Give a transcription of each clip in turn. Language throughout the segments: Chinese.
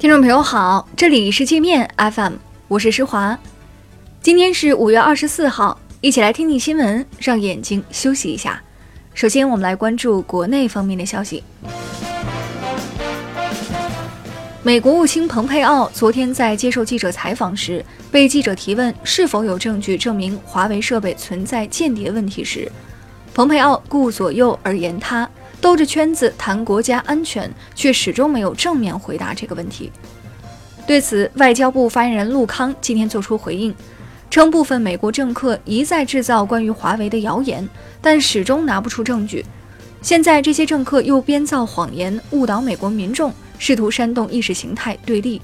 听众朋友好，这里是界面 FM，我是施华。今天是五月二十四号，一起来听听新闻，让眼睛休息一下。首先，我们来关注国内方面的消息。美国务卿蓬佩奥昨天在接受记者采访时，被记者提问是否有证据证明华为设备存在间谍问题时，蓬佩奥顾左右而言他。兜着圈子谈国家安全，却始终没有正面回答这个问题。对此，外交部发言人陆康今天作出回应，称部分美国政客一再制造关于华为的谣言，但始终拿不出证据。现在这些政客又编造谎言，误导美国民众，试图煽动意识形态对立。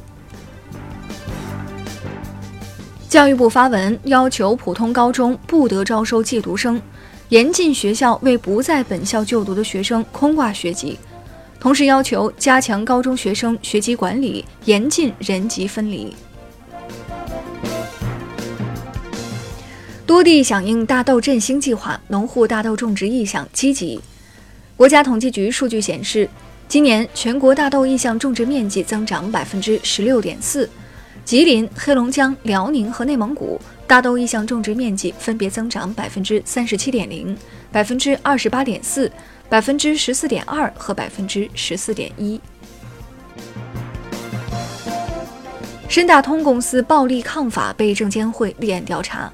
教育部发文要求普通高中不得招收借读生。严禁学校为不在本校就读的学生空挂学籍，同时要求加强高中学生学籍管理，严禁人籍分离。多地响应大豆振兴计划，农户大豆种植意向积极。国家统计局数据显示，今年全国大豆意向种植面积增长百分之十六点四，吉林、黑龙江、辽宁和内蒙古。大豆意向种植面积分别增长百分之三十七点零、百分之二十八点四、百分之十四点二和百分之十四点一。深大通公司暴力抗法被证监会立案调查，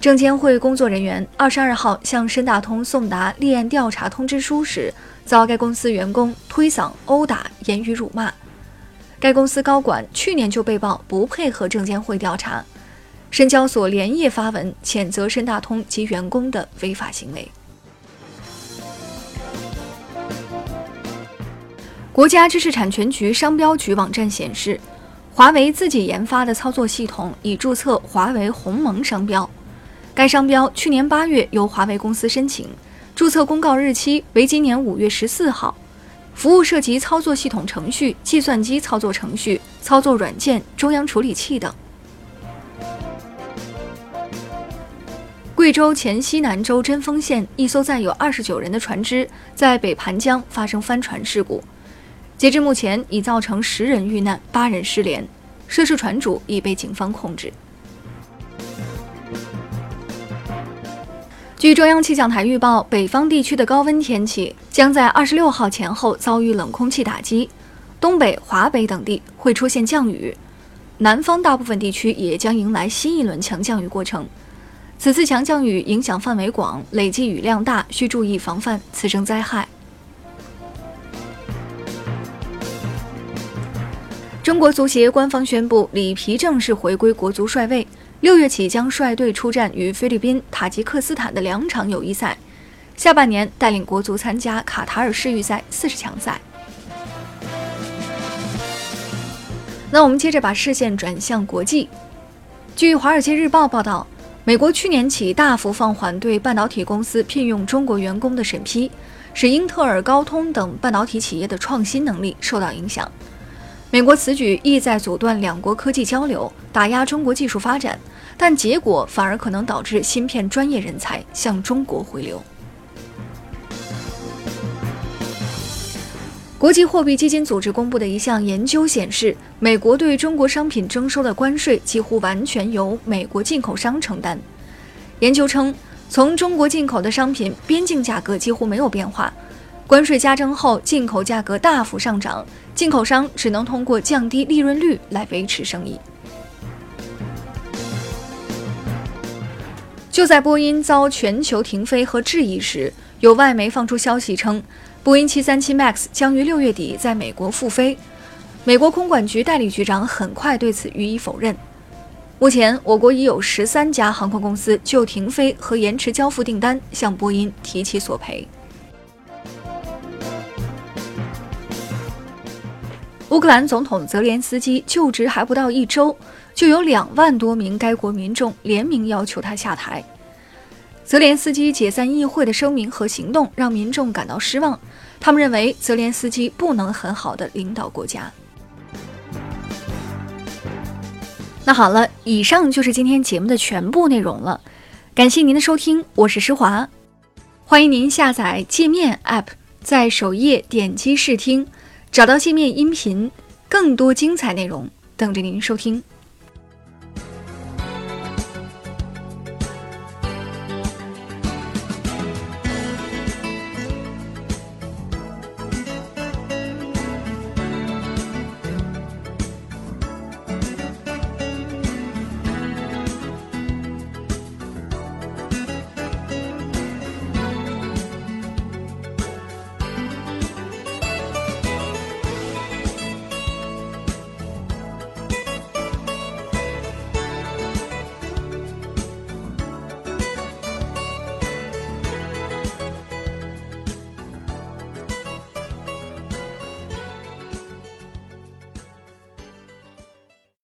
证监会工作人员二十二号向深大通送达立案调查通知书时，遭该公司员工推搡、殴打、言语辱骂。该公司高管去年就被曝不配合证监会调查。深交所连夜发文谴责深大通及员工的违法行为。国家知识产权局商标局网站显示，华为自己研发的操作系统已注册华为鸿蒙商标。该商标去年八月由华为公司申请，注册公告日期为今年五月十四号。服务涉及操作系统程序、计算机操作程序、操作软件、中央处理器等。贵州黔西南州贞丰县一艘载有二十九人的船只在北盘江发生翻船事故，截至目前已造成十人遇难、八人失联，涉事船主已被警方控制。据中央气象台预报，北方地区的高温天气将在二十六号前后遭遇冷空气打击，东北、华北等地会出现降雨，南方大部分地区也将迎来新一轮强降雨过程。此次强降雨影响范围广，累计雨量大，需注意防范次生灾害。中国足协官方宣布，里皮正式回归国足帅位，六月起将率队出战与菲律宾、塔吉克斯坦的两场友谊赛，下半年带领国足参加卡塔尔世预赛四十强赛。那我们接着把视线转向国际，据《华尔街日报》报道。美国去年起大幅放缓对半导体公司聘用中国员工的审批，使英特尔、高通等半导体企业的创新能力受到影响。美国此举意在阻断两国科技交流，打压中国技术发展，但结果反而可能导致芯片专业人才向中国回流。国际货币基金组织公布的一项研究显示，美国对中国商品征收的关税几乎完全由美国进口商承担。研究称，从中国进口的商品边境价格几乎没有变化，关税加征后进口价格大幅上涨，进口商只能通过降低利润率来维持生意。就在波音遭全球停飞和质疑时，有外媒放出消息称。波音737 MAX 将于六月底在美国复飞，美国空管局代理局长很快对此予以否认。目前，我国已有十三家航空公司就停飞和延迟交付订单向波音提起索赔。乌克兰总统泽连斯基就职还不到一周，就有两万多名该国民众联名要求他下台。泽连斯基解散议会的声明和行动让民众感到失望，他们认为泽连斯基不能很好的领导国家。那好了，以上就是今天节目的全部内容了，感谢您的收听，我是施华，欢迎您下载界面 App，在首页点击试听，找到界面音频，更多精彩内容等着您收听。